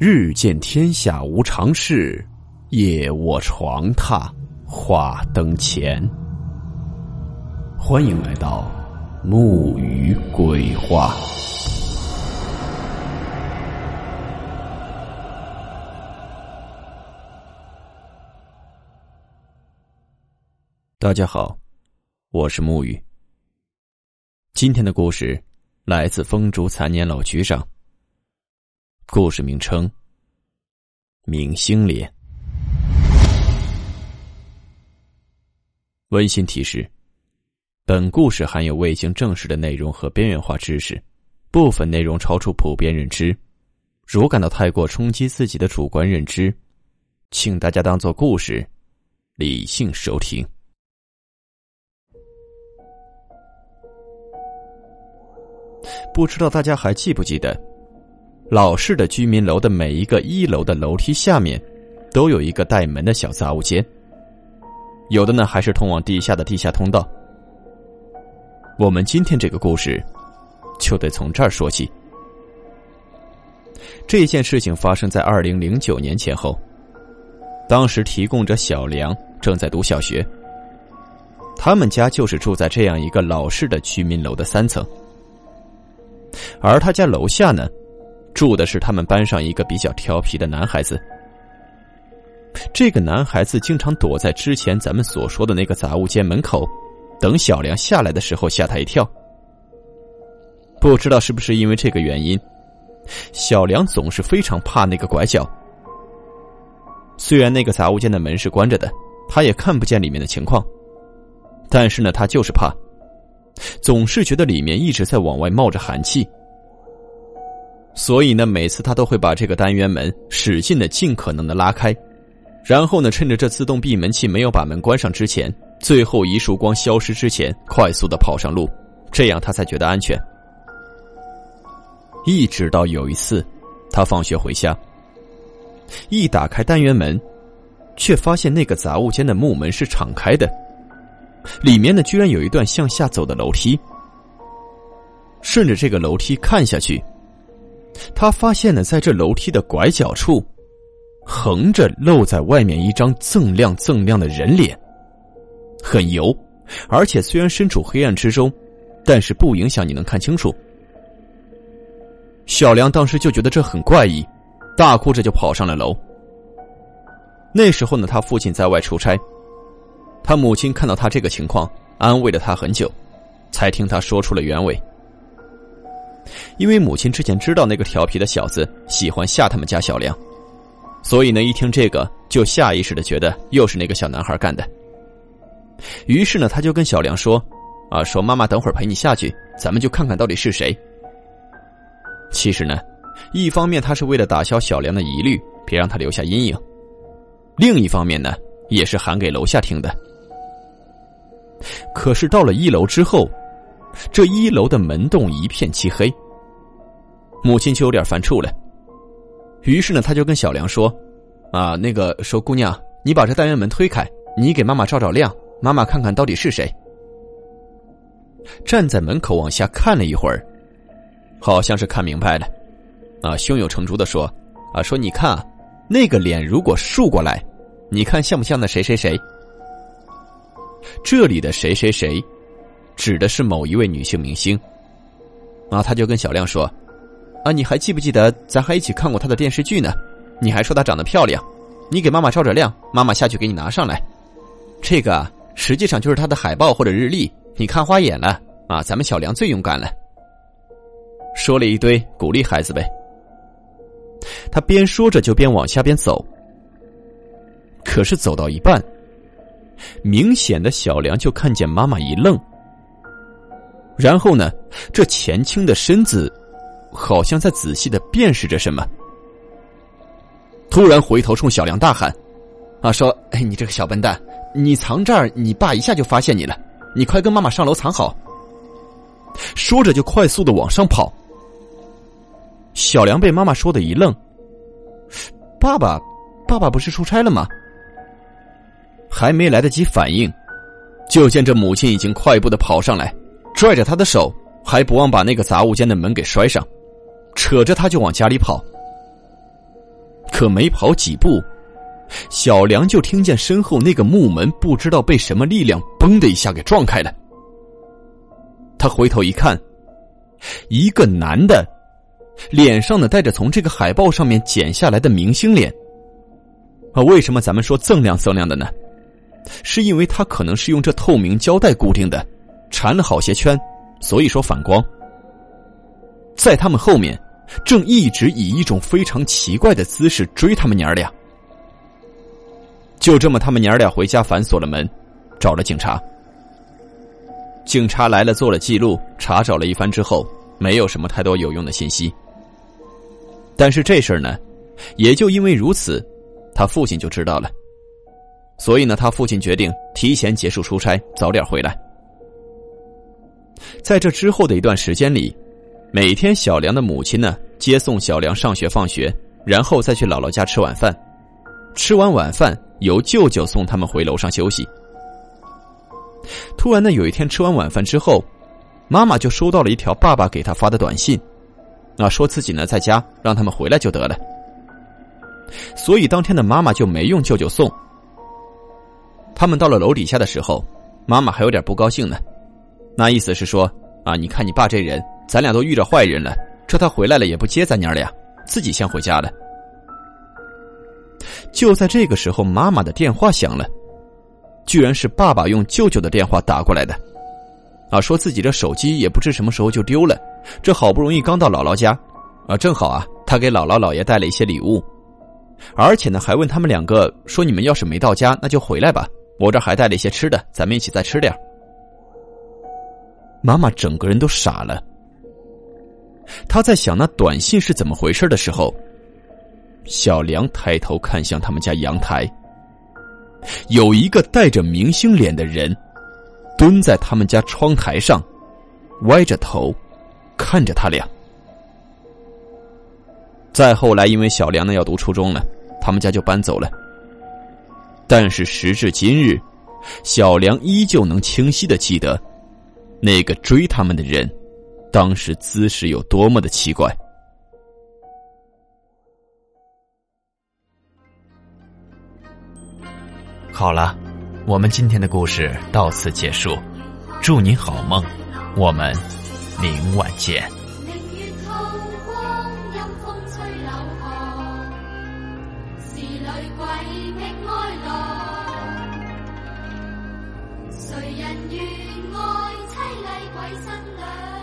日见天下无常事，夜卧床榻话灯前。欢迎来到木鱼鬼话。大家好，我是木鱼。今天的故事来自风烛残年老局长。故事名称：明星脸。温馨提示：本故事含有未经证实的内容和边缘化知识，部分内容超出普遍认知。如感到太过冲击自己的主观认知，请大家当做故事，理性收听。不知道大家还记不记得？老式的居民楼的每一个一楼的楼梯下面，都有一个带门的小杂物间。有的呢，还是通往地下的地下通道。我们今天这个故事，就得从这儿说起。这件事情发生在二零零九年前后，当时提供者小梁正在读小学，他们家就是住在这样一个老式的居民楼的三层，而他家楼下呢。住的是他们班上一个比较调皮的男孩子。这个男孩子经常躲在之前咱们所说的那个杂物间门口，等小梁下来的时候吓他一跳。不知道是不是因为这个原因，小梁总是非常怕那个拐角。虽然那个杂物间的门是关着的，他也看不见里面的情况，但是呢，他就是怕，总是觉得里面一直在往外冒着寒气。所以呢，每次他都会把这个单元门使劲的、尽可能的拉开，然后呢，趁着这自动闭门器没有把门关上之前，最后一束光消失之前，快速的跑上路，这样他才觉得安全。一直到有一次，他放学回家，一打开单元门，却发现那个杂物间的木门是敞开的，里面呢居然有一段向下走的楼梯，顺着这个楼梯看下去。他发现了，在这楼梯的拐角处，横着露在外面一张锃亮锃亮的人脸，很油，而且虽然身处黑暗之中，但是不影响你能看清楚。小梁当时就觉得这很怪异，大哭着就跑上了楼。那时候呢，他父亲在外出差，他母亲看到他这个情况，安慰了他很久，才听他说出了原委。因为母亲之前知道那个调皮的小子喜欢吓他们家小梁，所以呢，一听这个就下意识的觉得又是那个小男孩干的。于是呢，他就跟小梁说：“啊，说妈妈等会儿陪你下去，咱们就看看到底是谁。”其实呢，一方面他是为了打消小梁的疑虑，别让他留下阴影；另一方面呢，也是喊给楼下听的。可是到了一楼之后。这一楼的门洞一片漆黑，母亲就有点犯怵了。于是呢，他就跟小梁说：“啊，那个说姑娘，你把这单元门推开，你给妈妈照照亮，妈妈看看到底是谁。”站在门口往下看了一会儿，好像是看明白了，啊，胸有成竹的说：“啊，说你看啊，那个脸如果竖过来，你看像不像那谁谁谁？这里的谁谁谁？”指的是某一位女性明星，啊，他就跟小亮说：“啊，你还记不记得咱还一起看过她的电视剧呢？你还说她长得漂亮，你给妈妈照着亮，妈妈下去给你拿上来。这个实际上就是她的海报或者日历，你看花眼了啊？咱们小梁最勇敢了，说了一堆鼓励孩子呗。他边说着就边往下边走，可是走到一半，明显的小梁就看见妈妈一愣。然后呢，这前倾的身子，好像在仔细的辨识着什么。突然回头冲小梁大喊：“啊，说，哎，你这个小笨蛋，你藏这儿，你爸一下就发现你了，你快跟妈妈上楼藏好。”说着就快速的往上跑。小梁被妈妈说的一愣：“爸爸，爸爸不是出差了吗？”还没来得及反应，就见这母亲已经快步的跑上来。拽着他的手，还不忘把那个杂物间的门给摔上，扯着他就往家里跑。可没跑几步，小梁就听见身后那个木门不知道被什么力量“嘣”的一下给撞开了。他回头一看，一个男的，脸上呢带着从这个海报上面剪下来的明星脸。啊，为什么咱们说锃亮锃亮的呢？是因为他可能是用这透明胶带固定的，缠了好些圈，所以说反光。在他们后面，正一直以一种非常奇怪的姿势追他们娘俩。就这么，他们娘俩回家反锁了门，找了警察。警察来了，做了记录，查找了一番之后，没有什么太多有用的信息。但是这事儿呢，也就因为如此，他父亲就知道了。所以呢，他父亲决定提前结束出差，早点回来。在这之后的一段时间里，每天小梁的母亲呢接送小梁上学放学，然后再去姥姥家吃晚饭。吃完晚饭，由舅舅送他们回楼上休息。突然呢，有一天吃完晚饭之后，妈妈就收到了一条爸爸给他发的短信，啊，说自己呢在家，让他们回来就得了。所以当天的妈妈就没用舅舅送。他们到了楼底下的时候，妈妈还有点不高兴呢，那意思是说啊，你看你爸这人，咱俩都遇着坏人了，这他回来了也不接咱娘俩，自己先回家了。就在这个时候，妈妈的电话响了。居然是爸爸用舅舅的电话打过来的，啊，说自己的手机也不知什么时候就丢了，这好不容易刚到姥姥家，啊，正好啊，他给姥姥姥爷带了一些礼物，而且呢，还问他们两个说，你们要是没到家，那就回来吧，我这还带了一些吃的，咱们一起再吃点妈妈整个人都傻了，他在想那短信是怎么回事的时候，小梁抬头看向他们家阳台。有一个戴着明星脸的人，蹲在他们家窗台上，歪着头，看着他俩。再后来，因为小梁呢要读初中了，他们家就搬走了。但是时至今日，小梁依旧能清晰的记得，那个追他们的人，当时姿势有多么的奇怪。好了，我们今天的故事到此结束，祝你好梦，我们明晚见。谁人愿？鬼新娘。